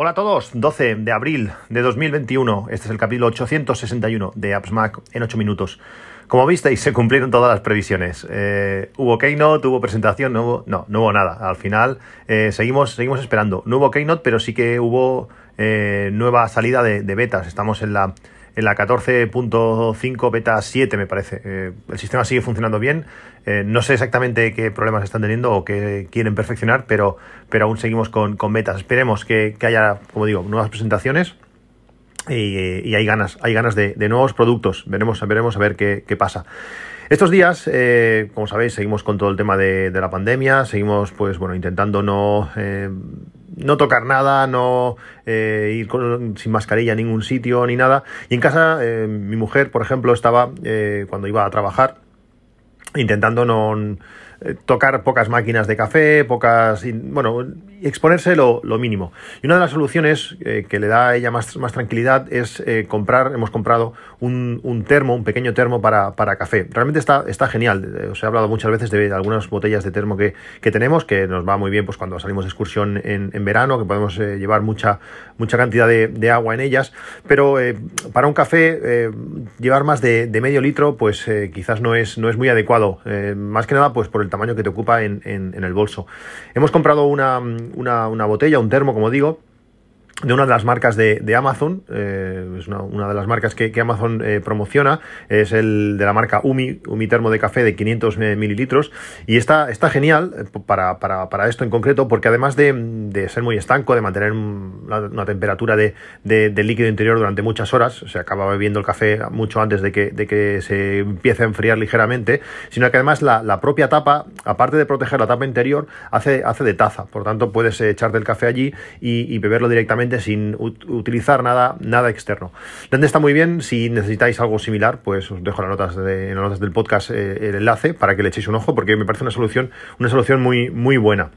Hola a todos, 12 de abril de 2021. Este es el capítulo 861 de Apps Mac en 8 minutos. Como visteis, se cumplieron todas las previsiones. Eh, hubo Keynote, hubo presentación, no hubo, no, no hubo nada. Al final eh, seguimos, seguimos esperando. No hubo Keynote, pero sí que hubo eh, nueva salida de betas. Estamos en la en la 14.5 beta 7 me parece. Eh, el sistema sigue funcionando bien. Eh, no sé exactamente qué problemas están teniendo o qué quieren perfeccionar, pero, pero aún seguimos con, con betas. Esperemos que, haya, como digo, nuevas presentaciones. Y, hay ganas, hay ganas de, nuevos productos. Veremos, veremos a ver qué, pasa. Estos días, eh, como sabéis, seguimos con todo el tema de, de, la pandemia, seguimos pues bueno intentando no no tocar nada, no eh, ir sin mascarilla a ningún sitio ni nada. Y en casa, eh, mi mujer, por ejemplo, estaba eh, cuando iba a trabajar intentando no tocar pocas máquinas de café, pocas, bueno, exponerse lo, mínimo. Y una de las soluciones eh, que le da a ella más, más tranquilidad es eh, comprar, hemos comprado un, un, termo, un pequeño termo para, para café. Realmente está, está genial. Eh, os he hablado muchas veces de algunas botellas de termo que, que tenemos, que nos va muy bien pues cuando salimos de excursión en, en verano, que podemos llevar mucha, mucha cantidad de, agua en ellas. Pero para un café, llevar más de, medio litro, pues quizás no es, no es muy adecuado. más que nada, pues por el tamaño que te ocupa en, en, el bolso. Hemos comprado una, una, una botella, un termo, como digo, de una de las marcas de, de Amazon, eh, es una, una, de las marcas que, que Amazon eh, promociona, es el de la marca Umi, Umi Termo de Café de 500 eh, mililitros, y está, está genial para, para, para, esto en concreto, porque además de, de ser muy estanco, de mantener una, temperatura de, de, líquido interior durante muchas horas, se acaba bebiendo el café mucho antes de que, de que se empiece a enfriar ligeramente, sino que además la, la propia tapa, aparte de proteger la tapa interior, hace, hace de taza, por tanto puedes echarte el café allí y beberlo directamente sin utilizar nada, nada externo. Donde está muy bien, si necesitáis algo similar, pues os dejo en las notas, de, las notas del podcast eh, el enlace para que le echéis un ojo, porque me parece una solución, una solución muy, muy buena.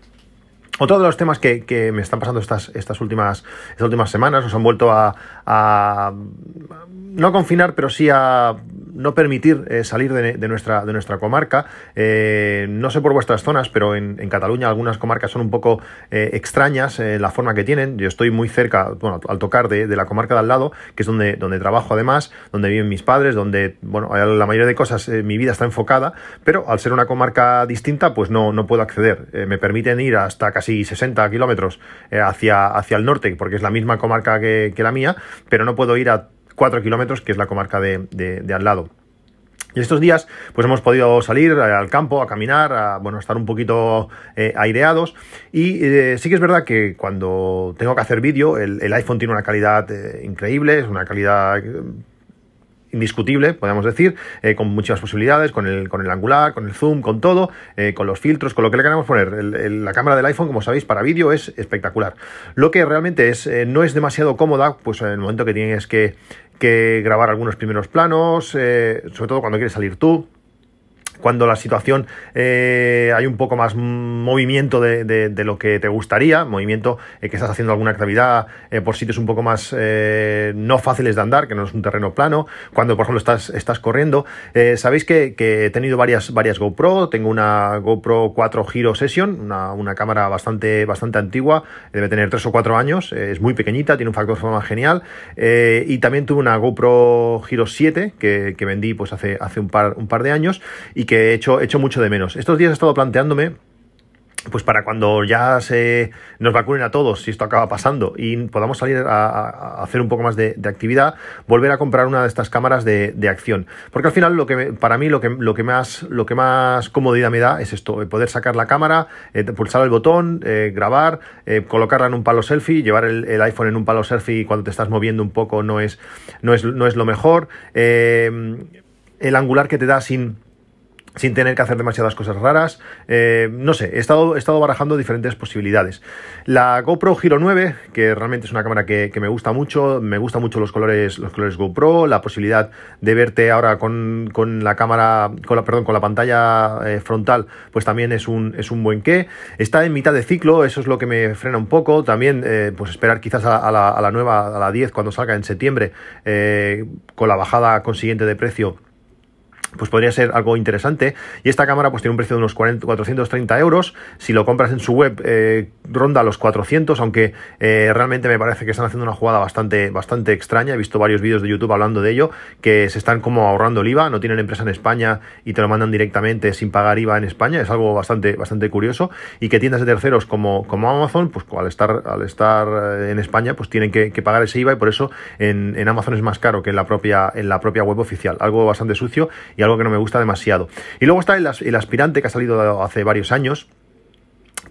Otro de los temas que, me están pasando estas, estas, últimas, estas últimas semanas, nos han vuelto a, no confinar, pero sí a no permitir eh, salir de, nuestra, de nuestra comarca. Eh, no sé por vuestras zonas, pero en, Cataluña algunas comarcas son un poco eh, extrañas en la forma que tienen. Yo estoy muy cerca, bueno, al tocar de, la comarca de al lado, que es donde, donde trabajo además, donde viven mis padres, donde, bueno, la mayoría de cosas, mi vida está enfocada, pero al ser una comarca distinta, pues no, no puedo acceder. me permiten ir hasta casi 60 kilómetros hacia, hacia el norte, porque es la misma comarca que, la mía, pero no puedo ir a 4 kilómetros, que es la comarca de, al lado. Y estos días, pues hemos podido salir al campo, a caminar, a bueno, estar un poquito eh, aireados. Y eh, sí que es verdad que cuando tengo que hacer vídeo, el, iPhone tiene una calidad eh, increíble, es una calidad indiscutible, podemos decir, eh, con muchas posibilidades, con el, con el angular, con el zoom, con todo, eh, con los filtros, con lo que le queramos poner. la cámara del iPhone, como sabéis, para vídeo es espectacular. Lo que realmente es, eh, no es demasiado cómoda, pues en el momento que tienes que, que grabar algunos primeros planos, sobre todo cuando quieres salir tú, cuando la situación eh, hay un poco más movimiento de, de, lo que te gustaría, movimiento eh, que estás haciendo alguna actividad eh, por sitios un poco más no fáciles de andar, que no es un terreno plano, cuando por ejemplo estás, estás corriendo. Sabéis que, he tenido varias, varias GoPro, tengo una GoPro 4 Hero Session, una, una cámara bastante, bastante antigua, debe tener 3 o 4 años, es muy pequeñita, tiene un factor de forma genial, y también tuve una GoPro Hero 7 que, que vendí pues hace, hace un, par, un par de años y que he hecho, mucho de menos. Estos días he estado planteándome pues para cuando ya se nos vacunen a todos, si esto acaba pasando, y podamos salir a, hacer un poco más de, actividad, volver a comprar una de estas cámaras de, acción. Porque al final lo que para mí lo que, que más lo que más comodidad me da es esto, poder sacar la cámara, eh, pulsar el botón, eh, grabar, eh, colocarla en un palo selfie, llevar el, el, iPhone en un palo selfie cuando te estás moviendo un poco no es, no es, no es lo mejor. el angular que te da sin sin tener que hacer demasiadas cosas raras. Eh, no sé, he estado, he estado barajando diferentes posibilidades. La GoPro Hero 9, que realmente es una cámara que, me gusta mucho, me gustan mucho los colores, los colores GoPro, la posibilidad de verte ahora con, con la cámara, con la, perdón, con la pantalla eh, frontal, pues también es un, es un buen qué. Está en mitad de ciclo, eso es lo que me frena un poco. También, eh, pues esperar quizás a, la, a, la, nueva, a la 10, cuando salga en septiembre, con la bajada consiguiente de precio pues podría ser algo interesante. Y esta cámara pues tiene un precio de unos 40, 430 euros. Si lo compras en su web, eh, ronda los 400, aunque eh, realmente me parece que están haciendo una jugada bastante, bastante extraña. He visto varios vídeos de YouTube hablando de ello, que se están como ahorrando el IVA, no tienen empresa en España y te lo mandan directamente sin pagar IVA en España. Es algo bastante, bastante curioso. Y que tiendas de terceros como, como Amazon, pues al estar, al estar eh, en España, pues tienen que, pagar ese IVA y por eso en, en, Amazon es más caro que en la propia, en la propia web oficial. Algo bastante sucio algo que no me gusta demasiado. Y luego está el, aspirante que ha salido hace varios años,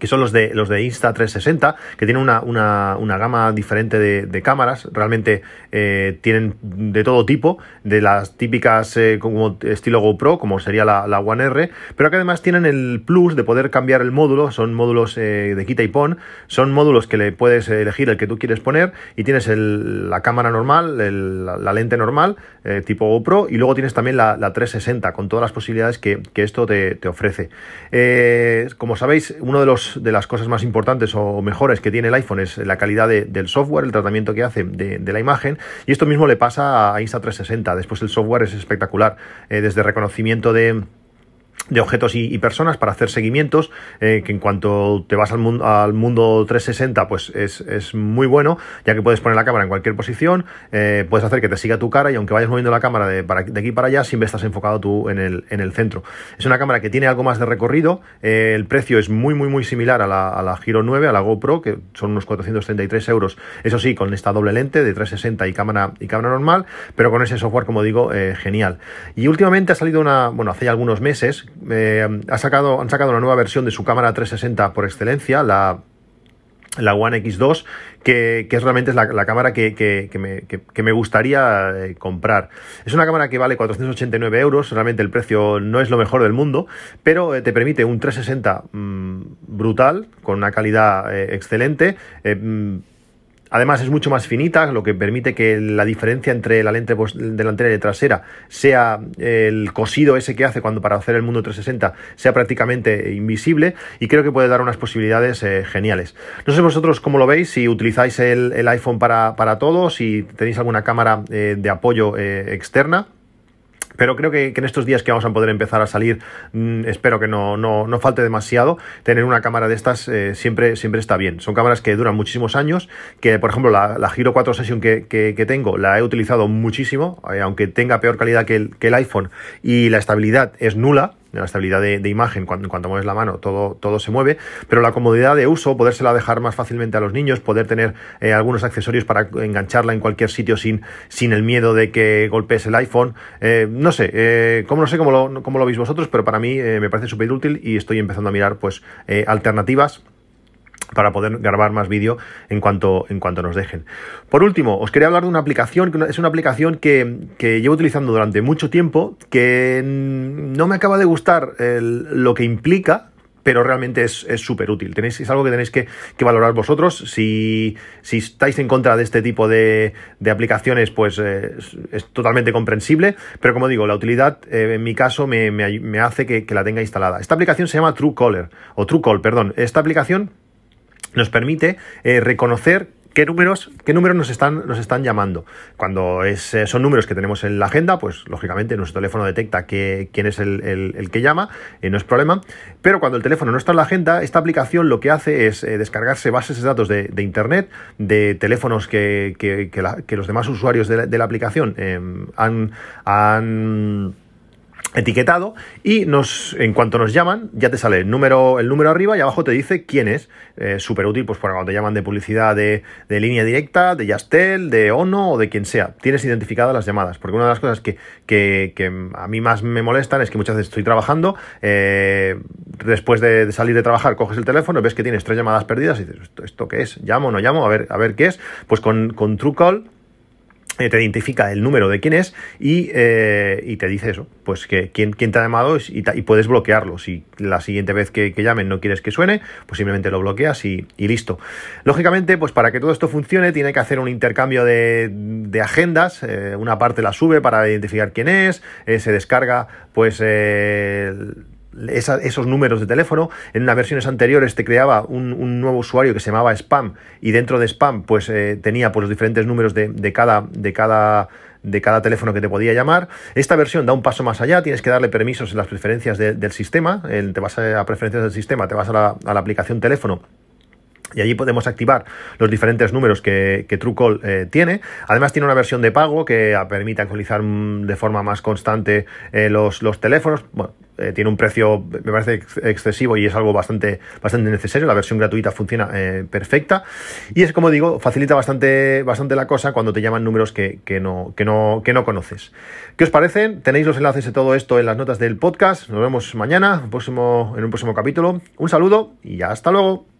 que son los de los de Insta360, que tienen una, una, gama diferente de, cámaras, realmente eh, tienen de todo tipo, de las típicas eh, como estilo GoPro, como sería la, One R, pero que además tienen el plus de poder cambiar el módulo, son módulos eh, de quita y pon, son módulos que le puedes elegir el que tú quieres poner y tienes la cámara normal, la, lente normal, tipo GoPro, y luego tienes también la, 360, con todas las posibilidades que, esto te, te ofrece. como sabéis, uno de los de las cosas más importantes o mejores que tiene el iPhone es la calidad del software, el tratamiento que hace de, la imagen, y esto mismo le pasa a Insta360. Después el software es espectacular, eh, desde reconocimiento de de objetos y, personas para hacer seguimientos, eh, que en cuanto te vas al mundo, al mundo 360, pues es, muy bueno, ya que puedes poner la cámara en cualquier posición, eh, puedes hacer que te siga tu cara y aunque vayas moviendo la cámara de, para, de aquí para allá, siempre estás enfocado tú en el, en el centro. Es una cámara que tiene algo más de recorrido, eh, el precio es muy, muy, muy similar a la, a la Giro 9, a la GoPro, que son unos 433 euros, eso sí, con esta doble lente de 360 y cámara, y cámara normal, pero con ese software, como digo, genial. Y últimamente ha salido una, bueno, hace ya algunos meses, eh, ha sacado, han sacado una nueva versión de su cámara 360 por excelencia, la, la One X2, que, que es realmente es la, cámara que, que, me, que, me, gustaría eh, comprar. Es una cámara que vale 489 euros, realmente el precio no es lo mejor del mundo, pero eh, te permite un 360 mm, brutal, con una calidad excelente. Mm, Además es mucho más finita, lo que permite que la diferencia entre la lente delantera y trasera sea el cosido ese que hace cuando para hacer el mundo 360 sea prácticamente invisible y creo que puede dar unas posibilidades eh, geniales. No sé vosotros cómo lo veis, si utilizáis el, iPhone para, para todo, si tenéis alguna cámara eh, de apoyo eh, externa. Pero creo que, en estos días que vamos a poder empezar a salir, mm, espero que no, no, no, falte demasiado. Tener una cámara de estas eh, siempre, siempre está bien. Son cámaras que duran muchísimos años, que por ejemplo la, la Giro 4 Session que, que, tengo la he utilizado muchísimo, eh, aunque tenga peor calidad el, que el iPhone y la estabilidad es nula, la estabilidad de, imagen, cuando, cuando mueves la mano todo, todo se mueve, pero la comodidad de uso, podérsela dejar más fácilmente a los niños, poder tener eh, algunos accesorios para engancharla en cualquier sitio sin, sin el miedo de que golpees el iPhone. Eh, no sé, eh, como no sé cómo lo, cómo lo veis vosotros, pero para mí me parece súper útil y estoy empezando a mirar pues alternativas para poder grabar más vídeo en cuanto, en cuanto nos dejen. Por último, os quería hablar de una aplicación, que es una aplicación que, llevo utilizando durante mucho tiempo, que no me acaba de gustar lo que implica, pero realmente es súper útil. Tenéis, es algo que tenéis que, valorar vosotros. Si, si, estáis en contra de este tipo de, aplicaciones, pues eh, es, totalmente comprensible. Pero como digo, la utilidad eh, en mi caso me, hace que, que, la tenga instalada. Esta aplicación se llama Truecaller, o Truecaller, perdón. Esta aplicación nos permite eh, reconocer qué números, qué números nos están, nos están llamando. Cuando es, eh, son números que tenemos en la agenda, pues lógicamente nuestro teléfono detecta que, quién es el, que llama, eh, no es problema. Pero cuando el teléfono no está en la agenda, esta aplicación lo que hace es descargarse bases de datos de, Internet, de teléfonos que, que, los demás usuarios de la, aplicación han, han etiquetado y nos en cuanto nos llaman ya te sale el número el número arriba y abajo te dice quién es eh, súper útil pues para cuando te llaman de publicidad de, línea directa de Yastel de Ono o de quien sea tienes identificadas las llamadas porque una de las cosas que, que, a mí más me molestan es que muchas veces estoy trabajando eh, después de, salir de trabajar coges el teléfono ves que tienes tres llamadas perdidas y dices ¿esto, esto qué es? ¿llamo no llamo? a ver a ver qué es pues con, con Truecall te identifica el número de quién es y, eh, y te dice eso, pues que quién, quién te ha llamado y, puedes bloquearlo. Si la siguiente vez que, llamen no quieres que suene, pues simplemente lo bloqueas y, listo. Lógicamente, pues para que todo esto funcione, tiene que hacer un intercambio de, de agendas. Eh, una parte la sube para identificar quién es, se descarga pues esos números de teléfono. En unas versiones anteriores te creaba un, nuevo usuario que se llamaba spam y dentro de spam pues eh, tenía pues, los diferentes números de, cada, de cada de cada teléfono que te podía llamar. Esta versión da un paso más allá, tienes que darle permisos en las preferencias del sistema, te vas a preferencias del sistema, te vas a la aplicación teléfono y allí podemos activar los diferentes números que, que eh, tiene. Además tiene una versión de pago que permite actualizar mm, de forma más constante eh, los, los, teléfonos. Bueno, eh, tiene un precio, me parece excesivo y es algo bastante, bastante necesario. La versión gratuita funciona perfecta. Y es como digo, facilita bastante, bastante la cosa cuando te llaman números que, que, no, que, no, que no conoces. ¿Qué os parecen? Tenéis los enlaces de todo esto en las notas del podcast. Nos vemos mañana próximo, en un próximo capítulo. Un saludo y hasta luego.